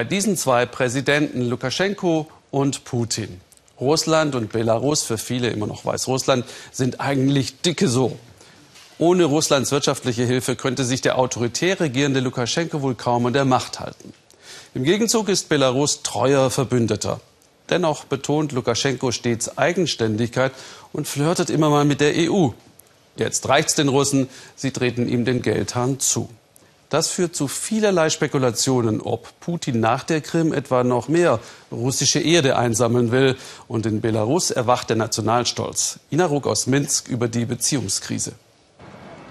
Bei diesen zwei Präsidenten, Lukaschenko und Putin. Russland und Belarus, für viele immer noch Weißrussland, sind eigentlich dicke so. Ohne Russlands wirtschaftliche Hilfe könnte sich der autoritär regierende Lukaschenko wohl kaum an der Macht halten. Im Gegenzug ist Belarus treuer Verbündeter. Dennoch betont Lukaschenko stets Eigenständigkeit und flirtet immer mal mit der EU. Jetzt reicht's den Russen, sie treten ihm den Geldhahn zu. Das führt zu vielerlei Spekulationen, ob Putin nach der Krim etwa noch mehr russische Erde einsammeln will. Und in Belarus erwacht der Nationalstolz. Ina Ruck aus Minsk über die Beziehungskrise.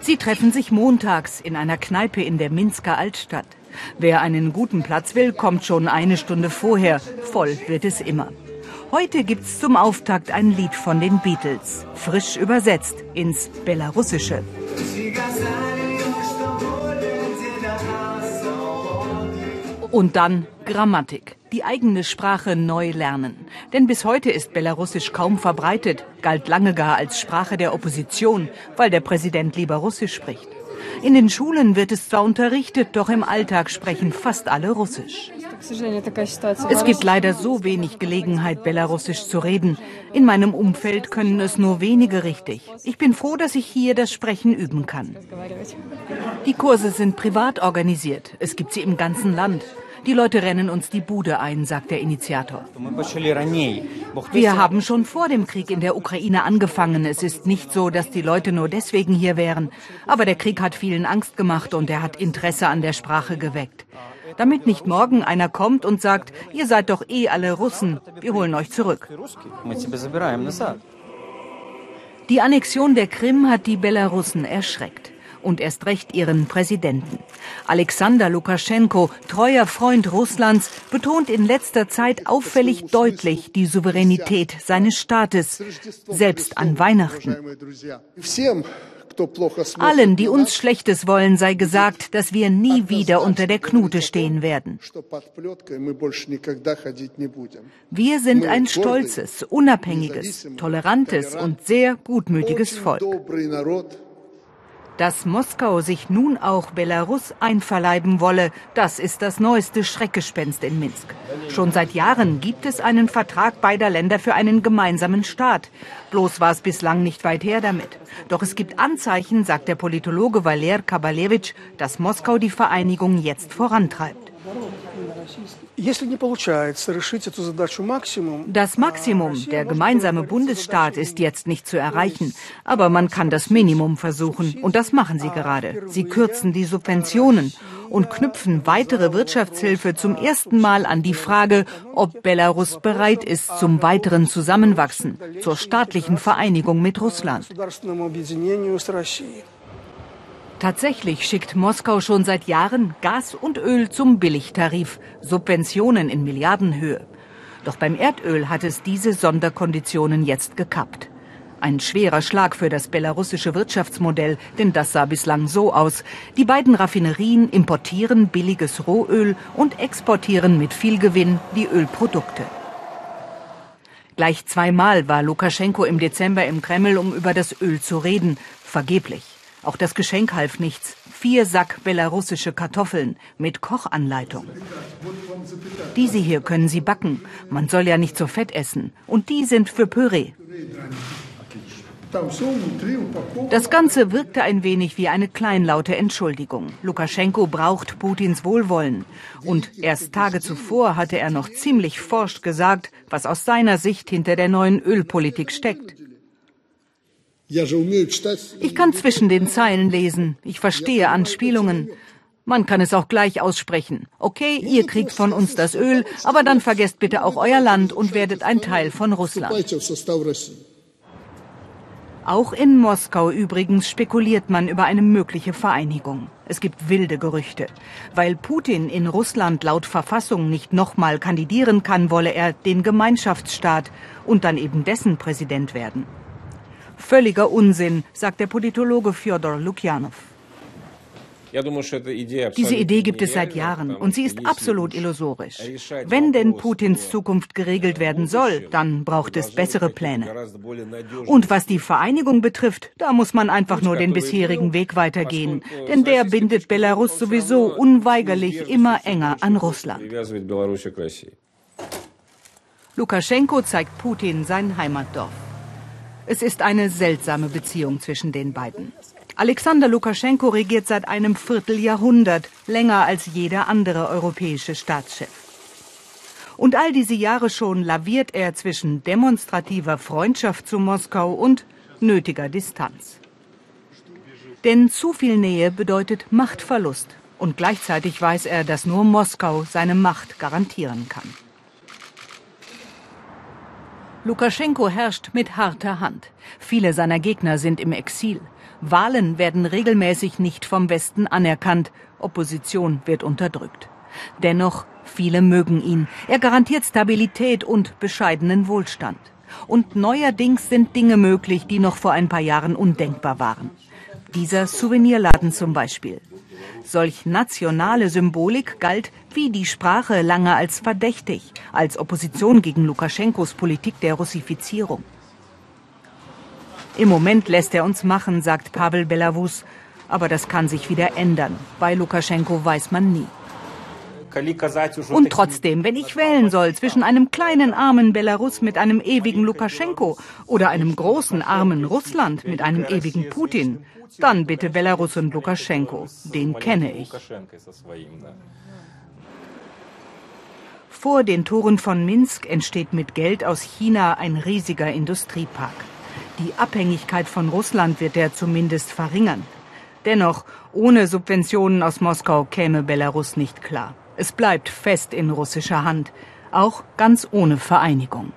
Sie treffen sich montags in einer Kneipe in der Minsker Altstadt. Wer einen guten Platz will, kommt schon eine Stunde vorher. Voll wird es immer. Heute gibt's zum Auftakt ein Lied von den Beatles, frisch übersetzt ins Belarussische. Und dann Grammatik, die eigene Sprache neu lernen. Denn bis heute ist Belarussisch kaum verbreitet, galt lange gar als Sprache der Opposition, weil der Präsident lieber Russisch spricht. In den Schulen wird es zwar unterrichtet, doch im Alltag sprechen fast alle Russisch. Es gibt leider so wenig Gelegenheit, Belarussisch zu reden. In meinem Umfeld können es nur wenige richtig. Ich bin froh, dass ich hier das Sprechen üben kann. Die Kurse sind privat organisiert. Es gibt sie im ganzen Land. Die Leute rennen uns die Bude ein, sagt der Initiator. Wir haben schon vor dem Krieg in der Ukraine angefangen. Es ist nicht so, dass die Leute nur deswegen hier wären. Aber der Krieg hat vielen Angst gemacht und er hat Interesse an der Sprache geweckt. Damit nicht morgen einer kommt und sagt, ihr seid doch eh alle Russen, wir holen euch zurück. Die Annexion der Krim hat die Belarussen erschreckt und erst recht ihren Präsidenten. Alexander Lukaschenko, treuer Freund Russlands, betont in letzter Zeit auffällig deutlich die Souveränität seines Staates, selbst an Weihnachten. Allen, die uns Schlechtes wollen, sei gesagt, dass wir nie wieder unter der Knute stehen werden. Wir sind ein stolzes, unabhängiges, tolerantes und sehr gutmütiges Volk. Dass Moskau sich nun auch Belarus einverleiben wolle, das ist das neueste Schreckgespenst in Minsk. Schon seit Jahren gibt es einen Vertrag beider Länder für einen gemeinsamen Staat. Bloß war es bislang nicht weit her damit. Doch es gibt Anzeichen, sagt der Politologe Valer Kabalevich, dass Moskau die Vereinigung jetzt vorantreibt. Das Maximum, der gemeinsame Bundesstaat, ist jetzt nicht zu erreichen. Aber man kann das Minimum versuchen. Und das machen sie gerade. Sie kürzen die Subventionen und knüpfen weitere Wirtschaftshilfe zum ersten Mal an die Frage, ob Belarus bereit ist zum weiteren Zusammenwachsen, zur staatlichen Vereinigung mit Russland. Tatsächlich schickt Moskau schon seit Jahren Gas und Öl zum Billigtarif, Subventionen in Milliardenhöhe. Doch beim Erdöl hat es diese Sonderkonditionen jetzt gekappt. Ein schwerer Schlag für das belarussische Wirtschaftsmodell, denn das sah bislang so aus. Die beiden Raffinerien importieren billiges Rohöl und exportieren mit viel Gewinn die Ölprodukte. Gleich zweimal war Lukaschenko im Dezember im Kreml, um über das Öl zu reden. Vergeblich. Auch das Geschenk half nichts. Vier Sack belarussische Kartoffeln mit Kochanleitung. Diese hier können Sie backen. Man soll ja nicht so fett essen. Und die sind für Püree. Das Ganze wirkte ein wenig wie eine kleinlaute Entschuldigung. Lukaschenko braucht Putins Wohlwollen. Und erst Tage zuvor hatte er noch ziemlich forsch gesagt, was aus seiner Sicht hinter der neuen Ölpolitik steckt. Ich kann zwischen den Zeilen lesen. Ich verstehe Anspielungen. Man kann es auch gleich aussprechen. Okay, ihr kriegt von uns das Öl, aber dann vergesst bitte auch euer Land und werdet ein Teil von Russland. Auch in Moskau übrigens spekuliert man über eine mögliche Vereinigung. Es gibt wilde Gerüchte. Weil Putin in Russland laut Verfassung nicht nochmal kandidieren kann, wolle er den Gemeinschaftsstaat und dann eben dessen Präsident werden. Völliger Unsinn, sagt der Politologe Fjodor Lukjanov. Diese Idee gibt es seit Jahren und sie ist absolut illusorisch. Wenn denn Putins Zukunft geregelt werden soll, dann braucht es bessere Pläne. Und was die Vereinigung betrifft, da muss man einfach nur den bisherigen Weg weitergehen, denn der bindet Belarus sowieso unweigerlich immer enger an Russland. Lukaschenko zeigt Putin sein Heimatdorf. Es ist eine seltsame Beziehung zwischen den beiden. Alexander Lukaschenko regiert seit einem Vierteljahrhundert, länger als jeder andere europäische Staatschef. Und all diese Jahre schon laviert er zwischen demonstrativer Freundschaft zu Moskau und nötiger Distanz. Denn zu viel Nähe bedeutet Machtverlust. Und gleichzeitig weiß er, dass nur Moskau seine Macht garantieren kann. Lukaschenko herrscht mit harter Hand. Viele seiner Gegner sind im Exil. Wahlen werden regelmäßig nicht vom Westen anerkannt. Opposition wird unterdrückt. Dennoch, viele mögen ihn. Er garantiert Stabilität und bescheidenen Wohlstand. Und neuerdings sind Dinge möglich, die noch vor ein paar Jahren undenkbar waren. Dieser Souvenirladen zum Beispiel. Solch nationale Symbolik galt wie die Sprache lange als verdächtig, als Opposition gegen Lukaschenkos Politik der Russifizierung. Im Moment lässt er uns machen, sagt Pavel Belavus. Aber das kann sich wieder ändern. Bei Lukaschenko weiß man nie. Und trotzdem, wenn ich wählen soll zwischen einem kleinen armen Belarus mit einem ewigen Lukaschenko oder einem großen armen Russland mit einem ewigen Putin, dann bitte Belarus und Lukaschenko. Den kenne ich. Vor den Toren von Minsk entsteht mit Geld aus China ein riesiger Industriepark. Die Abhängigkeit von Russland wird er zumindest verringern. Dennoch, ohne Subventionen aus Moskau käme Belarus nicht klar. Es bleibt fest in russischer Hand, auch ganz ohne Vereinigung.